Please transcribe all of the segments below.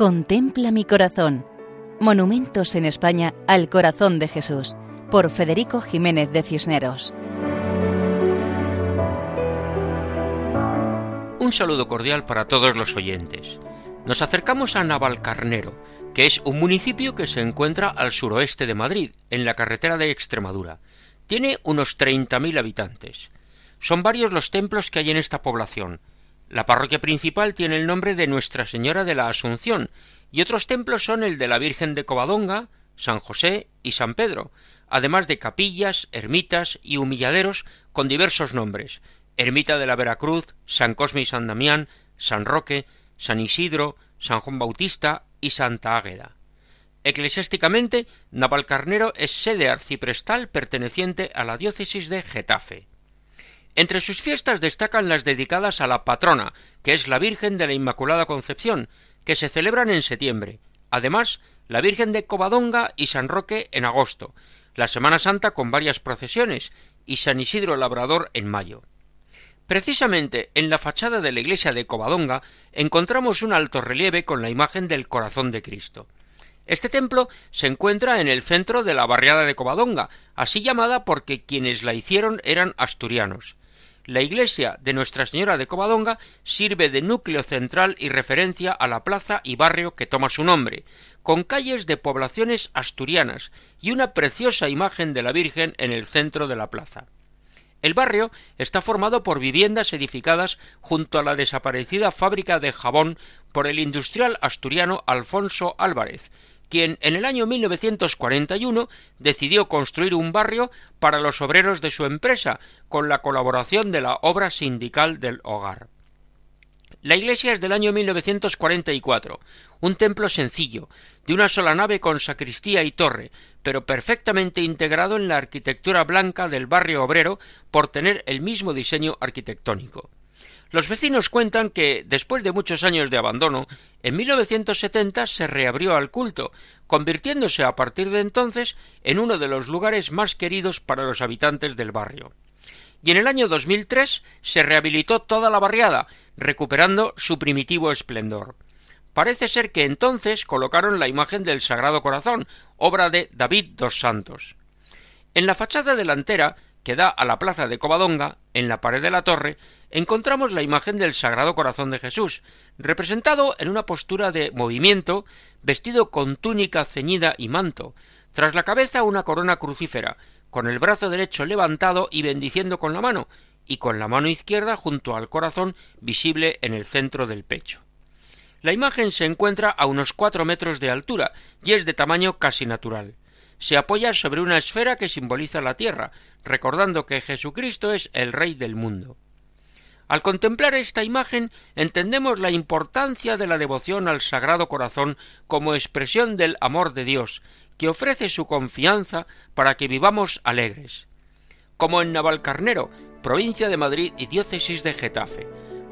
Contempla mi corazón. Monumentos en España al corazón de Jesús, por Federico Jiménez de Cisneros. Un saludo cordial para todos los oyentes. Nos acercamos a Navalcarnero, que es un municipio que se encuentra al suroeste de Madrid, en la carretera de Extremadura. Tiene unos 30.000 habitantes. Son varios los templos que hay en esta población, la parroquia principal tiene el nombre de Nuestra Señora de la Asunción, y otros templos son el de la Virgen de Covadonga, San José y San Pedro, además de capillas, ermitas y humilladeros con diversos nombres Ermita de la Veracruz, San Cosme y San Damián, San Roque, San Isidro, San Juan Bautista y Santa Águeda. Eclesiásticamente, Navalcarnero es sede arciprestal perteneciente a la diócesis de Getafe. Entre sus fiestas destacan las dedicadas a la patrona, que es la Virgen de la Inmaculada Concepción, que se celebran en septiembre. Además, la Virgen de Covadonga y San Roque en agosto, la Semana Santa con varias procesiones y San Isidro Labrador en mayo. Precisamente en la fachada de la iglesia de Covadonga encontramos un alto relieve con la imagen del corazón de Cristo. Este templo se encuentra en el centro de la barriada de Covadonga, así llamada porque quienes la hicieron eran asturianos. La iglesia de Nuestra Señora de Covadonga sirve de núcleo central y referencia a la plaza y barrio que toma su nombre, con calles de poblaciones asturianas y una preciosa imagen de la Virgen en el centro de la plaza. El barrio está formado por viviendas edificadas junto a la desaparecida fábrica de jabón por el industrial asturiano Alfonso Álvarez, quien en el año 1941 decidió construir un barrio para los obreros de su empresa, con la colaboración de la obra sindical del hogar. La iglesia es del año 1944, un templo sencillo, de una sola nave con sacristía y torre, pero perfectamente integrado en la arquitectura blanca del barrio obrero por tener el mismo diseño arquitectónico. Los vecinos cuentan que, después de muchos años de abandono, en 1970 se reabrió al culto, convirtiéndose a partir de entonces en uno de los lugares más queridos para los habitantes del barrio. Y en el año 2003 se rehabilitó toda la barriada, recuperando su primitivo esplendor. Parece ser que entonces colocaron la imagen del Sagrado Corazón, obra de David dos Santos. En la fachada delantera, que da a la plaza de Covadonga, en la pared de la torre, encontramos la imagen del Sagrado Corazón de Jesús, representado en una postura de movimiento, vestido con túnica ceñida y manto, tras la cabeza una corona crucífera, con el brazo derecho levantado y bendiciendo con la mano, y con la mano izquierda junto al corazón visible en el centro del pecho. La imagen se encuentra a unos cuatro metros de altura y es de tamaño casi natural. Se apoya sobre una esfera que simboliza la tierra, recordando que Jesucristo es el Rey del mundo. Al contemplar esta imagen entendemos la importancia de la devoción al Sagrado Corazón como expresión del amor de Dios, que ofrece su confianza para que vivamos alegres. Como en Navalcarnero, provincia de Madrid y diócesis de Getafe.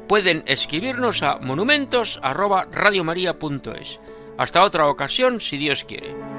Pueden escribirnos a monumentos@radiomaria.es. Hasta otra ocasión, si Dios quiere.